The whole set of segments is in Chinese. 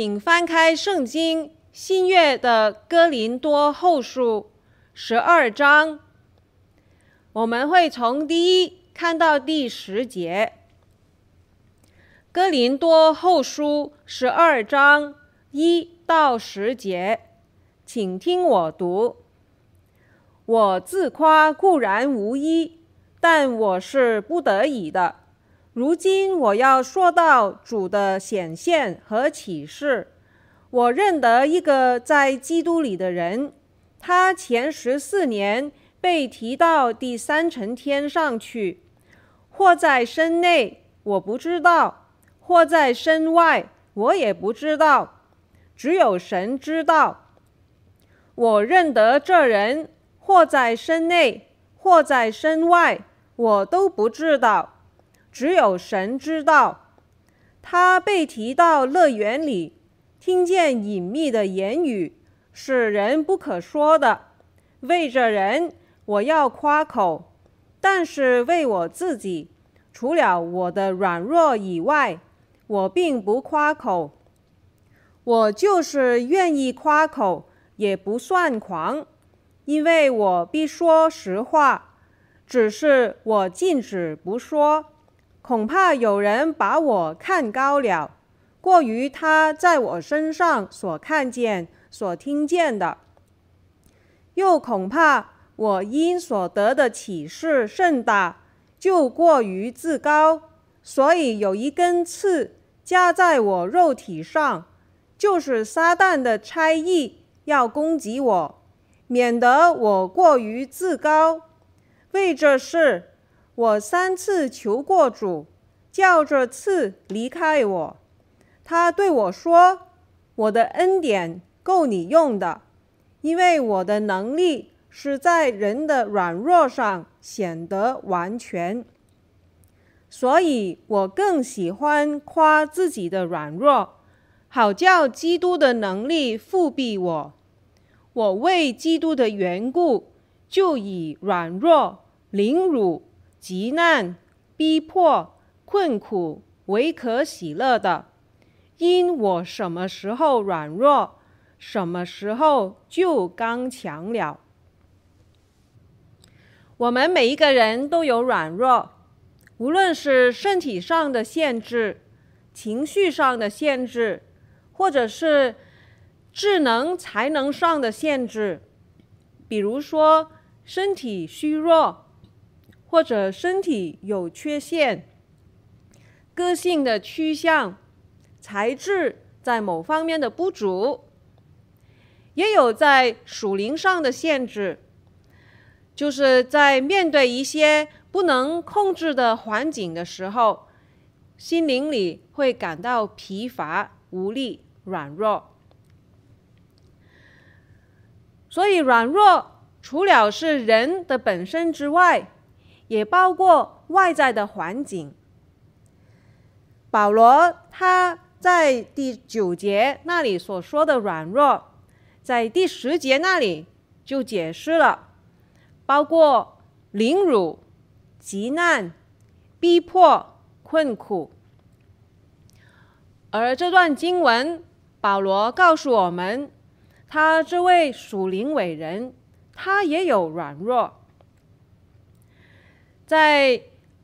请翻开圣经新约的哥林多后书十二章，我们会从第一看到第十节。哥林多后书十二章一到十节，请听我读。我自夸固然无一，但我是不得已的。如今我要说到主的显现和启示。我认得一个在基督里的人，他前十四年被提到第三层天上去，或在身内，我不知道；或在身外，我也不知道，只有神知道。我认得这人，或在身内，或在身外，我都不知道。只有神知道，他被提到乐园里，听见隐秘的言语，是人不可说的。为着人，我要夸口；但是为我自己，除了我的软弱以外，我并不夸口。我就是愿意夸口，也不算狂，因为我必说实话，只是我禁止不说。恐怕有人把我看高了，过于他在我身上所看见、所听见的；又恐怕我因所得的启示甚大，就过于自高，所以有一根刺加在我肉体上，就是撒旦的差役要攻击我，免得我过于自高。为这事。我三次求过主，叫这次离开我。他对我说：“我的恩典够你用的，因为我的能力是在人的软弱上显得完全。所以我更喜欢夸自己的软弱，好叫基督的能力覆庇我。我为基督的缘故，就以软弱、凌辱。”急难、逼迫、困苦为可喜乐的，因我什么时候软弱，什么时候就刚强了。我们每一个人都有软弱，无论是身体上的限制、情绪上的限制，或者是智能才能上的限制，比如说身体虚弱。或者身体有缺陷，个性的趋向，才智在某方面的不足，也有在属灵上的限制，就是在面对一些不能控制的环境的时候，心灵里会感到疲乏、无力、软弱。所以软弱除了是人的本身之外，也包括外在的环境。保罗他在第九节那里所说的软弱，在第十节那里就解释了，包括凌辱、急难、逼迫、困苦。而这段经文，保罗告诉我们，他这位属灵伟人，他也有软弱。在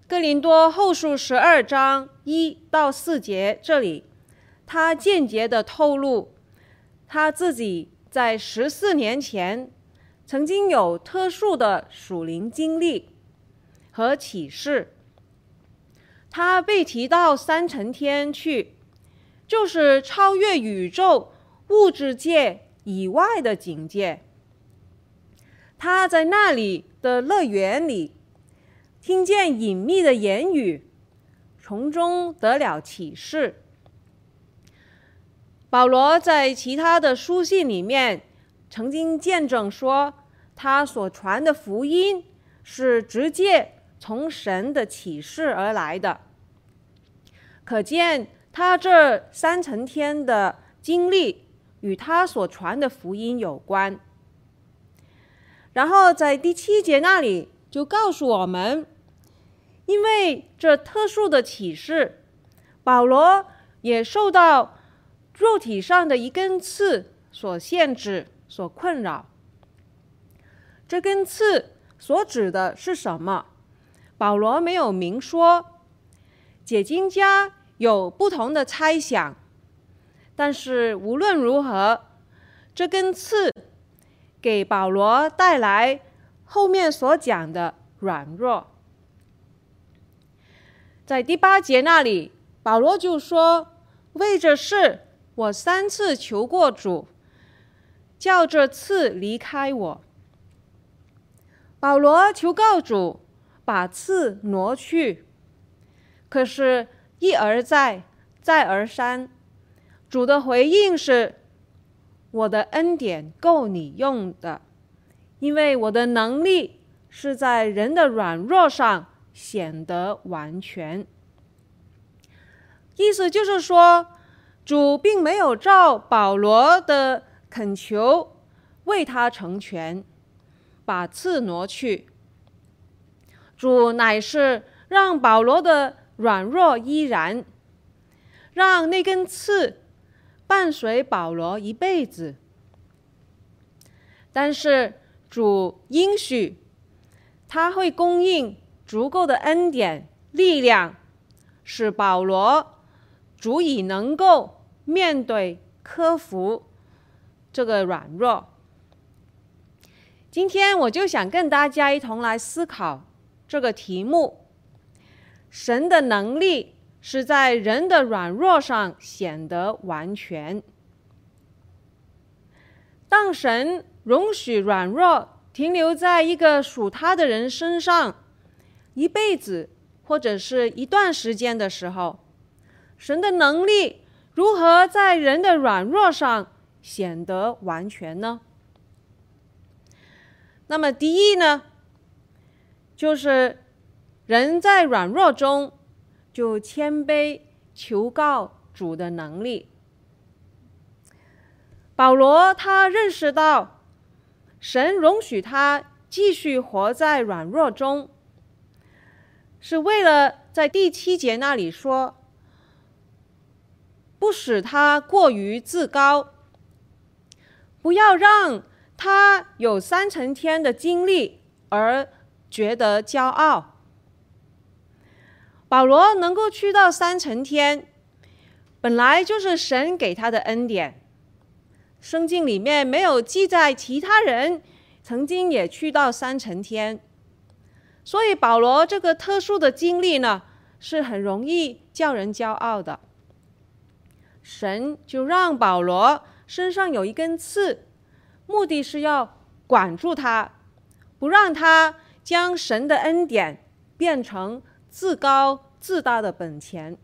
哥林多后书十二章一到四节这里，他间接的透露他自己在十四年前曾经有特殊的属灵经历和启示。他被提到三层天去，就是超越宇宙物质界以外的境界。他在那里的乐园里。听见隐秘的言语，从中得了启示。保罗在其他的书信里面曾经见证说，他所传的福音是直接从神的启示而来的。可见他这三层天的经历与他所传的福音有关。然后在第七节那里就告诉我们。因为这特殊的启示，保罗也受到肉体上的一根刺所限制、所困扰。这根刺所指的是什么？保罗没有明说，解经家有不同的猜想。但是无论如何，这根刺给保罗带来后面所讲的软弱。在第八节那里，保罗就说：“为这事，我三次求过主，叫这刺离开我。”保罗求告主把刺挪去，可是，一而再，再而三。主的回应是：“我的恩典够你用的，因为我的能力是在人的软弱上显得完全。”意思就是说，主并没有照保罗的恳求为他成全，把刺挪去。主乃是让保罗的软弱依然，让那根刺。伴随保罗一辈子，但是主应许他会供应足够的恩典力量，使保罗足以能够面对克服这个软弱。今天我就想跟大家一同来思考这个题目：神的能力。是在人的软弱上显得完全。当神容许软弱停留在一个属他的人身上一辈子或者是一段时间的时候，神的能力如何在人的软弱上显得完全呢？那么第一呢，就是人在软弱中。就谦卑求告主的能力。保罗他认识到，神容许他继续活在软弱中，是为了在第七节那里说，不使他过于自高，不要让他有三层天的经历而觉得骄傲。保罗能够去到三层天，本来就是神给他的恩典。圣经里面没有记载其他人曾经也去到三层天，所以保罗这个特殊的经历呢，是很容易叫人骄傲的。神就让保罗身上有一根刺，目的是要管住他，不让他将神的恩典变成自高自大的本钱，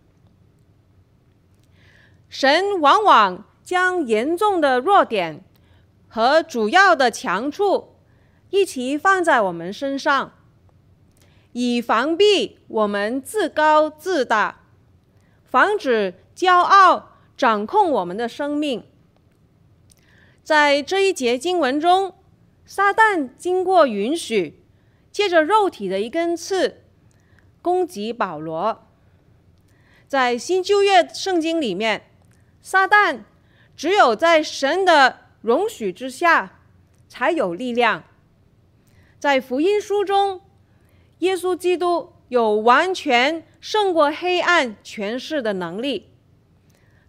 神往往将严重的弱点和主要的强处一起放在我们身上，以防备我们自高自大，防止骄傲掌控我们的生命。在这一节经文中，撒旦经过允许，借着肉体的一根刺。攻击保罗，在新旧约圣经里面，撒旦只有在神的容许之下才有力量。在福音书中，耶稣基督有完全胜过黑暗权势的能力，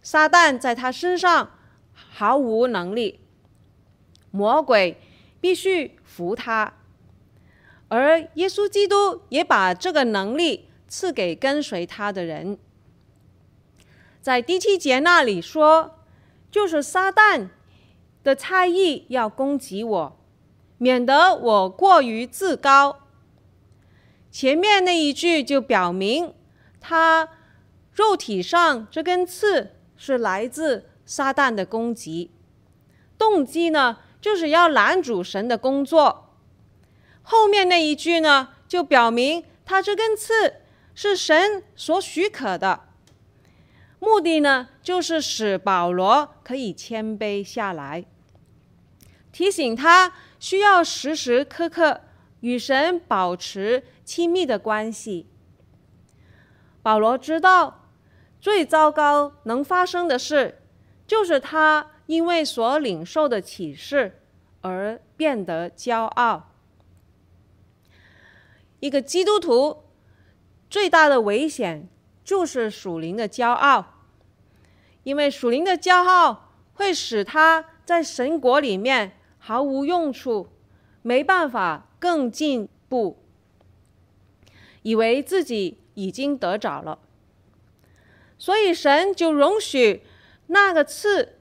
撒旦在他身上毫无能力，魔鬼必须服他。而耶稣基督也把这个能力赐给跟随他的人。在第七节那里说，就是撒旦的猜疑要攻击我，免得我过于自高。前面那一句就表明，他肉体上这根刺是来自撒旦的攻击，动机呢，就是要拦阻神的工作。后面那一句呢，就表明他这根刺是神所许可的，目的呢，就是使保罗可以谦卑下来，提醒他需要时时刻刻与神保持亲密的关系。保罗知道最糟糕能发生的事，就是他因为所领受的启示而变得骄傲。一个基督徒最大的危险就是属灵的骄傲，因为属灵的骄傲会使他在神国里面毫无用处，没办法更进步，以为自己已经得着了，所以神就容许那个刺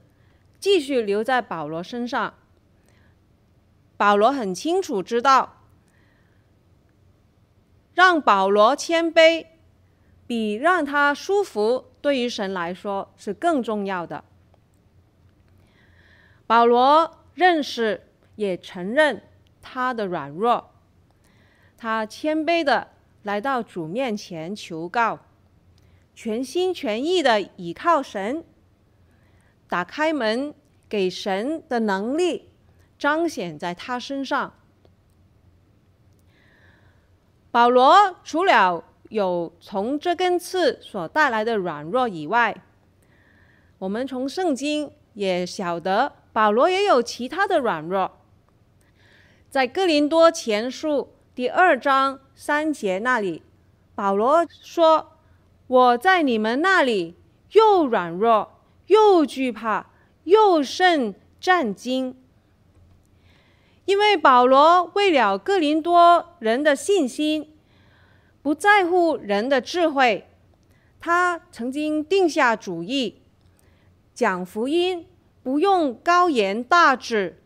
继续留在保罗身上。保罗很清楚知道。让保罗谦卑，比让他舒服，对于神来说是更重要的。保罗认识也承认他的软弱，他谦卑的来到主面前求告，全心全意的倚靠神，打开门给神的能力彰显在他身上。保罗除了有从这根刺所带来的软弱以外，我们从圣经也晓得保罗也有其他的软弱。在哥林多前书第二章三节那里，保罗说：“我在你们那里又软弱又惧怕又甚战兢。”因为保罗为了哥林多人的信心，不在乎人的智慧，他曾经定下主意，讲福音不用高言大志，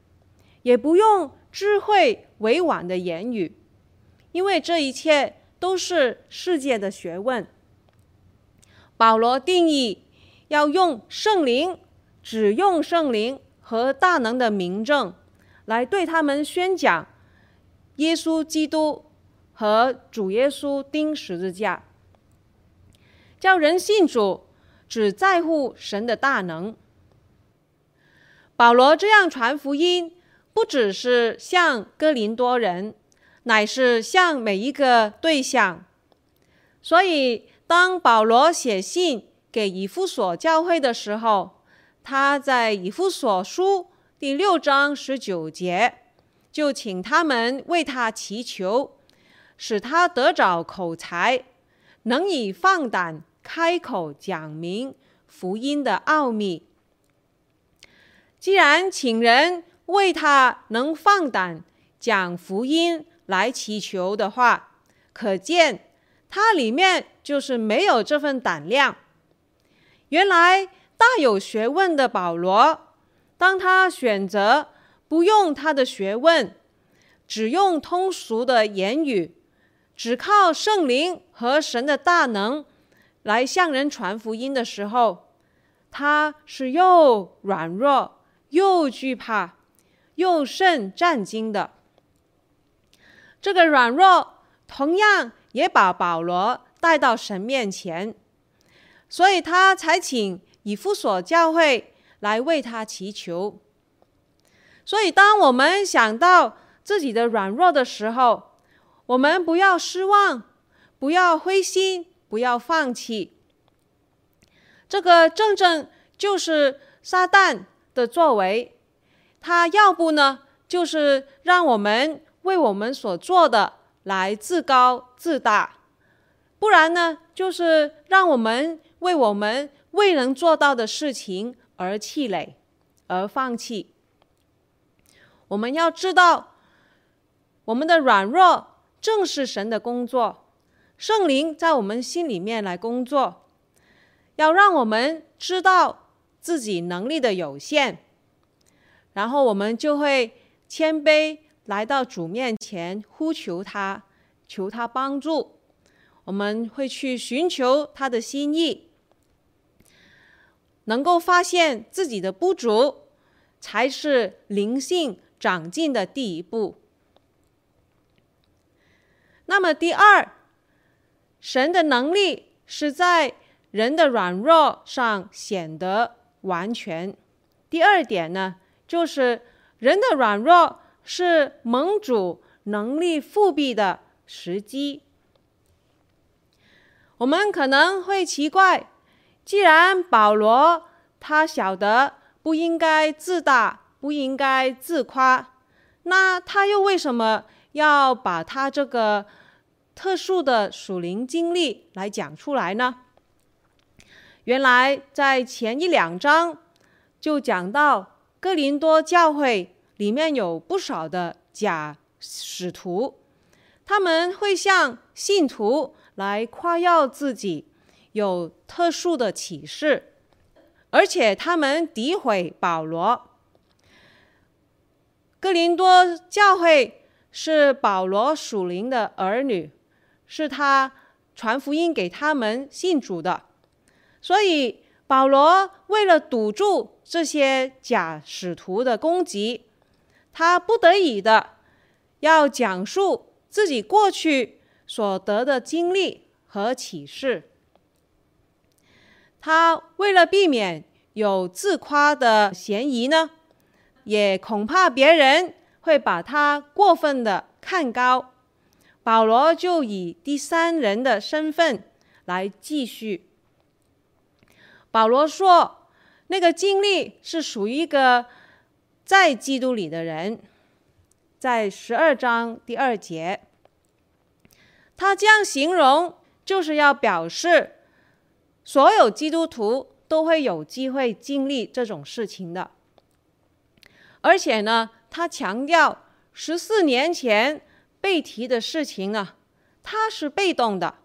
也不用智慧委婉的言语，因为这一切都是世界的学问。保罗定义要用圣灵，只用圣灵和大能的明证。来对他们宣讲耶稣基督和主耶稣钉十字架，叫人信主，只在乎神的大能。保罗这样传福音，不只是向哥林多人，乃是向每一个对象。所以，当保罗写信给以弗所教会的时候，他在以弗所书。第六章十九节，就请他们为他祈求，使他得着口才，能以放胆开口讲明福音的奥秘。既然请人为他能放胆讲福音来祈求的话，可见他里面就是没有这份胆量。原来大有学问的保罗。当他选择不用他的学问，只用通俗的言语，只靠圣灵和神的大能来向人传福音的时候，他是又软弱又惧怕又甚战兢的。这个软弱同样也把保罗带到神面前，所以他才请以弗所教会。来为他祈求。所以，当我们想到自己的软弱的时候，我们不要失望，不要灰心，不要放弃。这个正正就是撒旦的作为。他要不呢，就是让我们为我们所做的来自高自大；不然呢，就是让我们为我们未能做到的事情。而气馁，而放弃。我们要知道，我们的软弱正是神的工作，圣灵在我们心里面来工作，要让我们知道自己能力的有限，然后我们就会谦卑来到主面前呼求他，求他帮助。我们会去寻求他的心意。能够发现自己的不足，才是灵性长进的第一步。那么，第二，神的能力是在人的软弱上显得完全。第二点呢，就是人的软弱是蒙主能力复辟的时机。我们可能会奇怪。既然保罗他晓得不应该自大，不应该自夸，那他又为什么要把他这个特殊的属灵经历来讲出来呢？原来在前一两章就讲到哥林多教会里面有不少的假使徒，他们会向信徒来夸耀自己有特殊的启示，而且他们诋毁保罗。哥林多教会是保罗属灵的儿女，是他传福音给他们信主的。所以，保罗为了堵住这些假使徒的攻击，他不得已的要讲述自己过去所得的经历和启示。他为了避免有自夸的嫌疑呢，也恐怕别人会把他过分的看高，保罗就以第三人的身份来继续。保罗说：“那个经历是属于一个在基督里的人，在十二章第二节，他这样形容，就是要表示所有基督徒都会有机会经历这种事情的。而且呢，他强调十四年前被提的事情呢，他是被动的，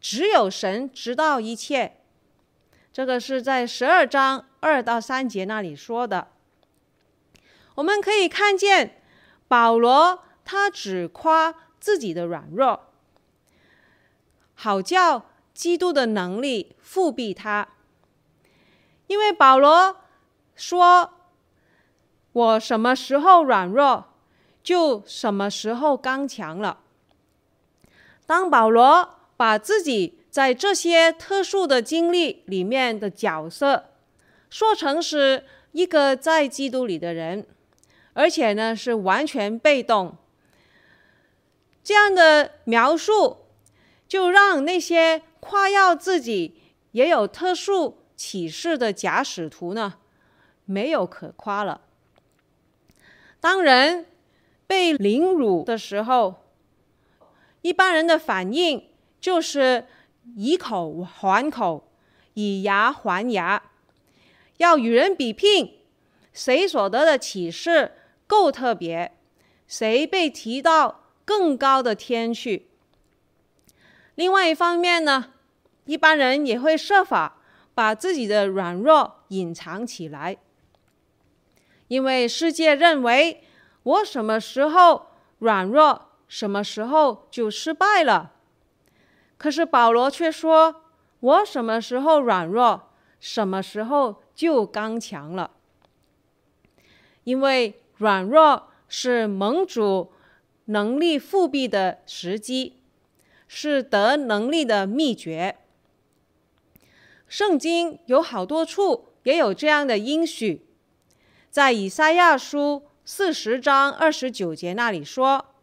只有神知道一切。”这个是在十二章二到三节那里说的。我们可以看见保罗他只夸自己的软弱，好叫基督的能力复辟他。因为保罗说：“我什么时候软弱，就什么时候刚强了。”当保罗把自己在这些特殊的经历里面的角色，说成是一个在基督里的人，而且呢是完全被动。这样的描述，就让那些夸耀自己也有特殊启示的假使徒呢，没有可夸了。当人被凌辱的时候，一般人的反应就是。以口还口，以牙还牙，要与人比拼，谁所得的启示够特别，谁被提到更高的天去。另外一方面呢，一般人也会设法把自己的软弱隐藏起来，因为世界认为我什么时候软弱，什么时候就失败了。可是保罗却说：“我什么时候软弱，什么时候就刚强了。因为软弱是盟主能力复辟的时机，是得能力的秘诀。圣经有好多处也有这样的应许，在以赛亚书四十章二十九节那里说：‘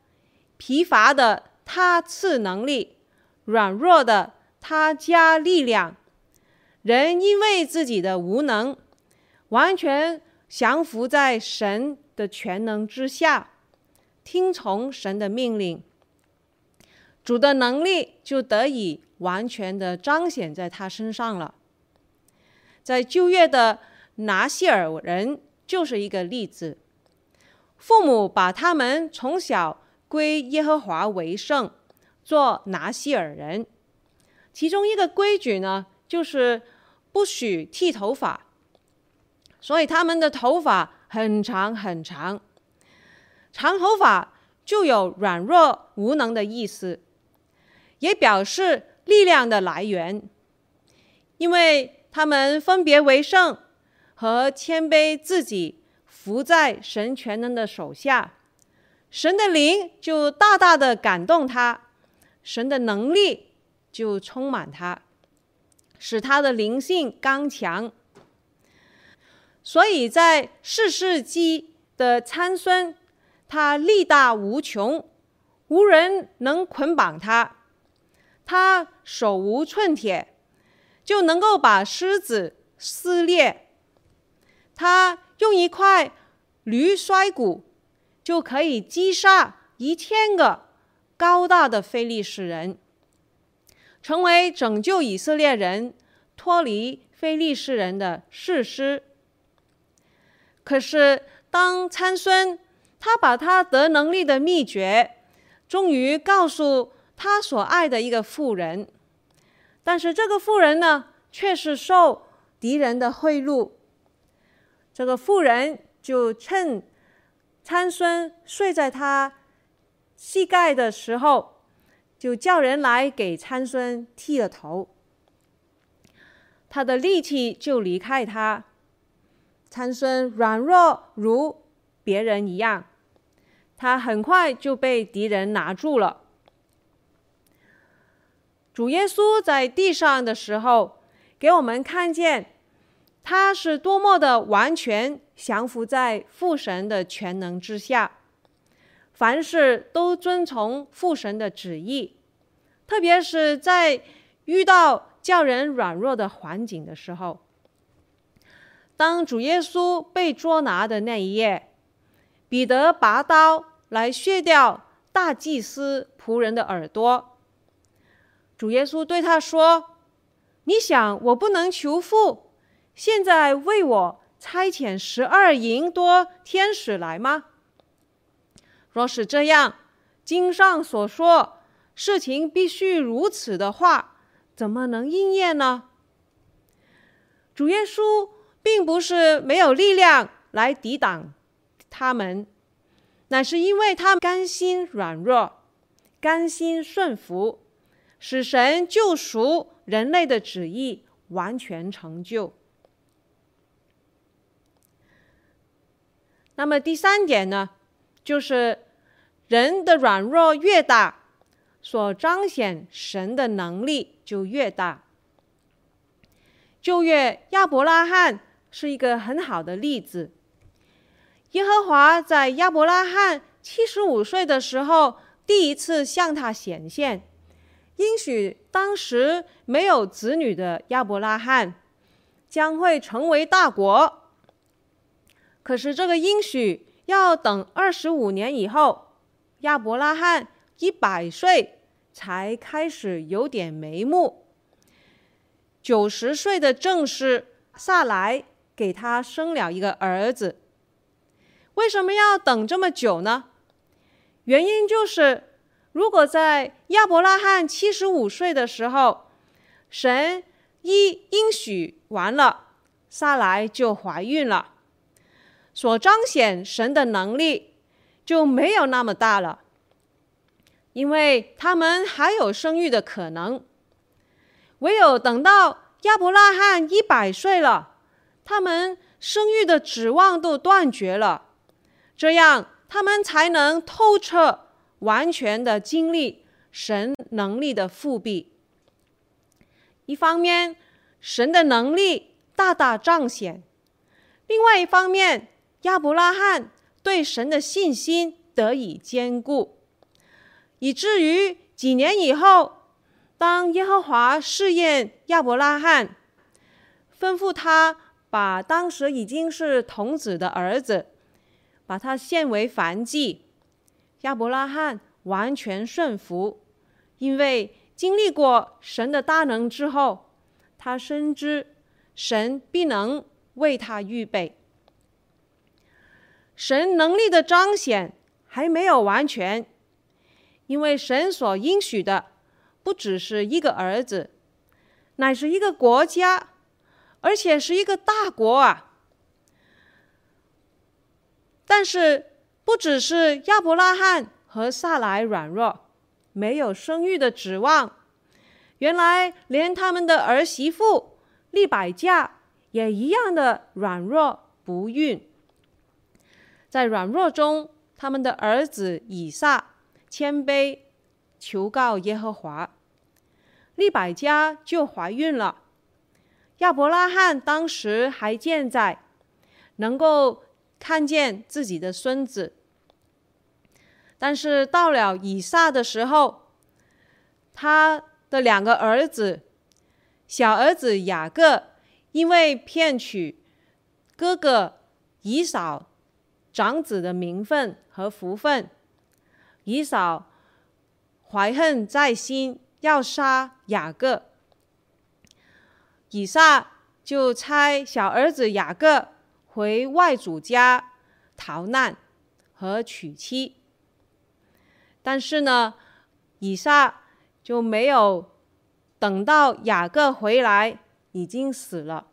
疲乏的他赐能力。’”软弱的他加力量，人因为自己的无能，完全降服在神的全能之下，听从神的命令，主的能力就得以完全的彰显在他身上了。在旧约的拿细耳人就是一个例子，父母把他们从小归耶和华为圣。做拿细耳人，其中一个规矩呢，就是不许剃头发，所以他们的头发很长很长。长头发就有软弱无能的意思，也表示力量的来源，因为他们分别为圣和谦卑自己，服在神全能的手下，神的灵就大大的感动他。神的能力就充满他，使他的灵性刚强。所以在世世纪的参孙，他力大无穷，无人能捆绑他。他手无寸铁，就能够把狮子撕裂，他用一块驴摔骨就可以击杀一千个高大的非利士人，成为拯救以色列人脱离非利士人的士师。可是，当参孙他把他得能力的秘诀，终于告诉他所爱的一个妇人，但是这个妇人呢，却是受敌人的贿赂。这个妇人就趁参孙睡在他膝盖的时候，就叫人来给参孙剃了头。他的力气就离开他，参孙软弱如别人一样，他很快就被敌人拿住了。主耶稣在地上的时候，给我们看见。他是多么的完全降服在父神的全能之下，凡事都遵从父神的旨意，特别是在遇到叫人软弱的环境的时候。当主耶稣被捉拿的那一夜，彼得拔刀来削掉大祭司仆人的耳朵，主耶稣对他说：“你想我不能求父？”现在为我差遣十二营多天使来吗？若是这样，经上所说事情必须如此的话，怎么能应验呢？主耶稣并不是没有力量来抵挡他们，乃是因为他们甘心软弱，甘心顺服，使神救赎人类的旨意完全成就。那么第三点呢，就是人的软弱越大，所彰显神的能力就越大。旧约亚伯拉罕是一个很好的例子。耶和华在亚伯拉罕七十五岁的时候，第一次向他显现，应许当时没有子女的亚伯拉罕将会成为大国。可是这个应许要等二十五年以后，亚伯拉罕一百岁才开始有点眉目。九十岁的正式撒莱给他生了一个儿子。为什么要等这么久呢？原因就是，如果在亚伯拉罕七十五岁的时候，神一应许完了，撒莱就怀孕了。所彰显神的能力就没有那么大了，因为他们还有生育的可能。唯有等到亚伯拉罕一百岁了，他们生育的指望都断绝了，这样他们才能透彻、完全的经历神能力的复辟。一方面，神的能力大大彰显；另外一方面，亚伯拉罕对神的信心得以坚固，以至于几年以后，当耶和华试验亚伯拉罕，吩咐他把当时已经是童子的儿子，把他献为燔祭，亚伯拉罕完全顺服，因为经历过神的大能之后，他深知神必能为他预备。神能力的彰显还没有完全，因为神所应许的不只是一个儿子，乃是一个国家，而且是一个大国啊。但是不只是亚伯拉罕和撒莱软弱，没有生育的指望，原来连他们的儿媳妇利百加也一样的软弱不孕。在软弱中，他们的儿子以撒谦卑求告耶和华，利百加就怀孕了。亚伯拉罕当时还健在，能够看见自己的孙子。但是到了以撒的时候，他的两个儿子，小儿子雅各因为骗取哥哥以扫长子的名分和福分。以扫怀恨在心，要杀雅各。以撒就差小儿子雅各回外祖家逃难和娶妻。但是呢，以撒就没有等到雅各回来，已经死了。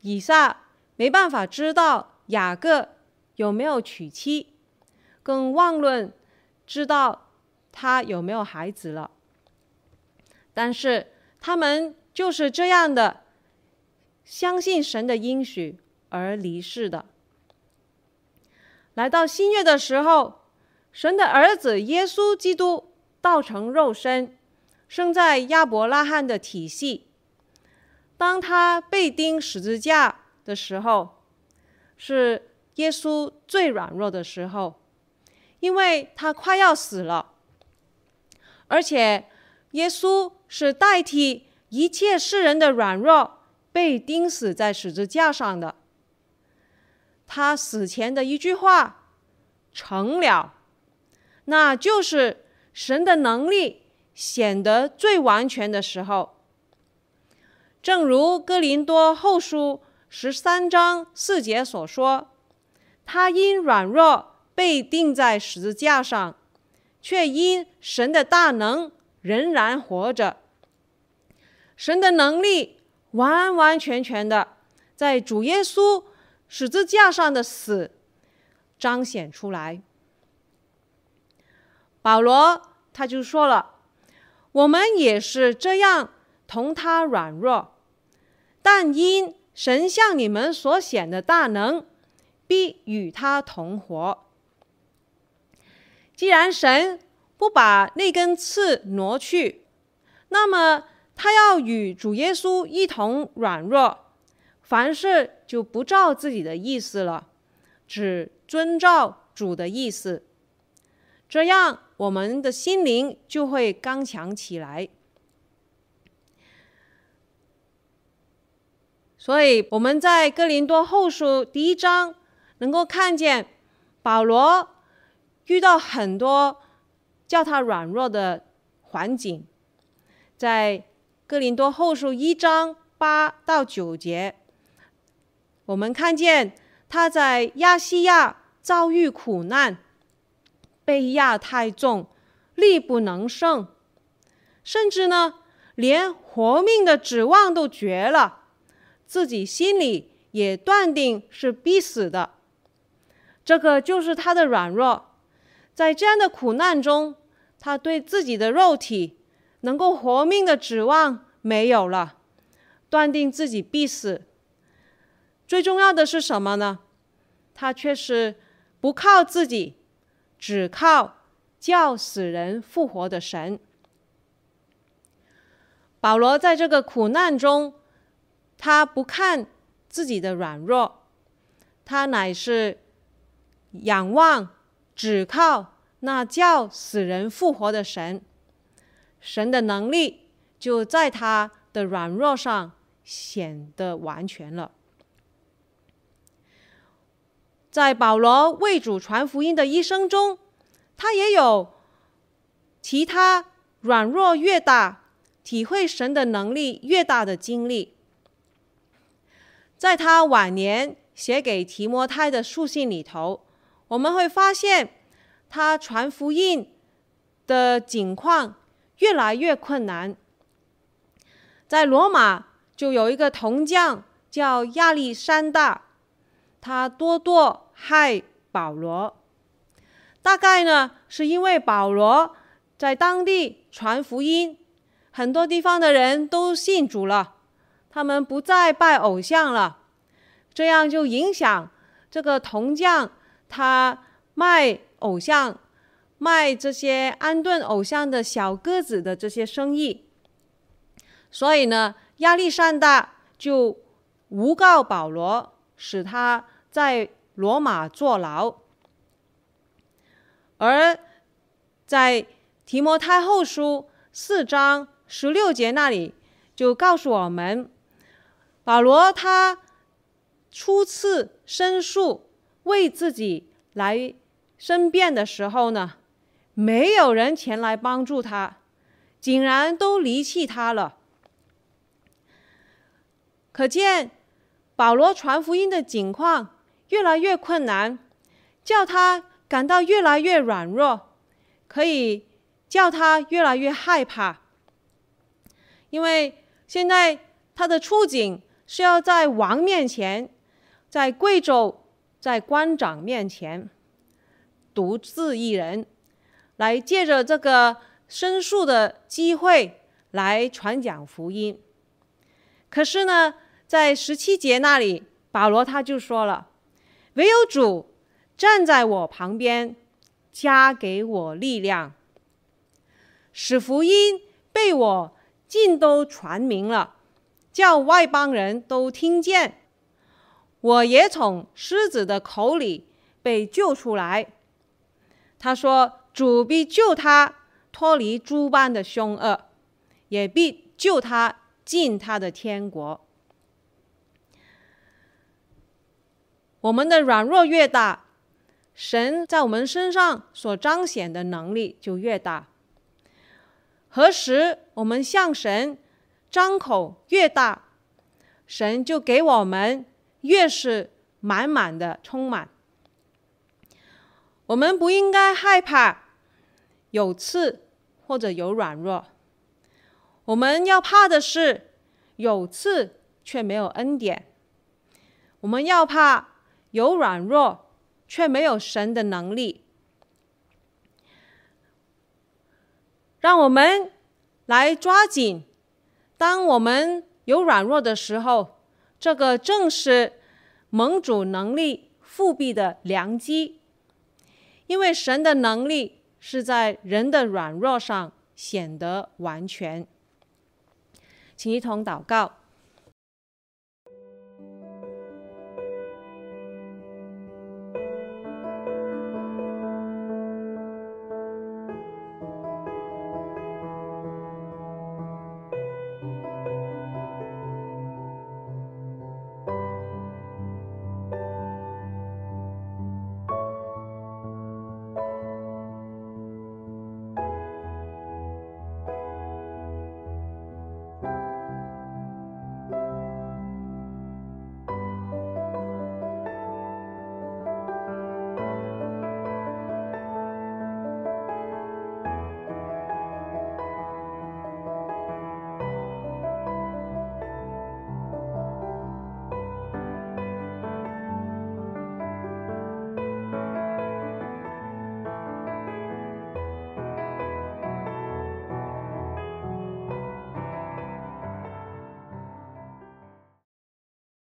以撒没办法知道雅各有没有娶妻。更妄论知道他有没有孩子了，但是他们就是这样的相信神的应许而离世的。来到新约的时候，神的儿子耶稣基督道成肉身，生在亚伯拉罕的体系。当他被钉十字架的时候，是耶稣最软弱的时候。因为他快要死了，而且耶稣是代替一切世人的软弱被钉死在十字架上的。他死前的一句话“成了”，那就是神的能力显得最完全的时候。正如哥林多后书十三章四节所说：“他因软弱。”被钉在十字架上，却因神的大能仍然活着。神的能力完完全全的在主耶稣十字架上的死彰显出来。保罗他就说了：“我们也是这样同他软弱，但因神向你们所显的大能，必与他同活。”既然神不把那根刺挪去，那么他要与主耶稣一同软弱，凡事就不照自己的意思了，只遵照主的意思。这样，我们的心灵就会刚强起来。所以我们在哥林多后书第一章能够看见保罗。遇到很多叫他软弱的环境，在哥林多后书一章八到九节，我们看见他在亚细亚遭遇苦难，被压太重，力不能胜，甚至呢，连活命的指望都绝了，自己心里也断定是必死的。这个就是他的软弱。在这样的苦难中，他对自己的肉体能够活命的指望没有了，断定自己必死。最重要的是什么呢？他却是不靠自己，只靠叫死人复活的神。保罗在这个苦难中，他不看自己的软弱，他乃是仰望。只靠那叫死人复活的神，神的能力就在他的软弱上显得完全了。在保罗为主传福音的一生中，他也有其他软弱越大，体会神的能力越大的经历。在他晚年写给提摩太的书信里头。我们会发现，他传福音的境况越来越困难。在罗马就有一个铜匠叫亚历山大，他多多害保罗。大概呢，是因为保罗在当地传福音，很多地方的人都信主了，他们不再拜偶像了，这样就影响这个铜匠。他卖偶像，卖这些安顿偶像的小个子的这些生意，所以呢，亚历山大就诬告保罗，使他在罗马坐牢。而在提摩太后书四章十六节那里，就告诉我们，保罗他初次申诉为自己来申辩的时候呢，没有人前来帮助他，竟然都离弃他了。可见保罗传福音的境况越来越困难，叫他感到越来越软弱，可以叫他越来越害怕，因为现在他的处境是要在王面前，在贵州、在官长面前，独自一人，来借着这个申诉的机会来传讲福音。可是呢，在十七节那里，保罗他就说了：“唯有主站在我旁边，加给我力量，使福音被我尽都传明了，叫外邦人都听见。我也从狮子的口里被救出来。”他说：“主必救他脱离诸般的凶恶，也必救他进他的天国。”我们的软弱越大，神在我们身上所彰显的能力就越大。何时我们向神张口越大，神就给我们越是满满的充满。我们不应该害怕有刺或者有软弱，我们要怕的是有刺却没有恩典。我们要怕。有软弱，却没有神的能力。让我们来抓紧，当我们有软弱的时候，这个正是盟主能力复辟的良机。因为神的能力是在人的软弱上显得完全。请一同祷告。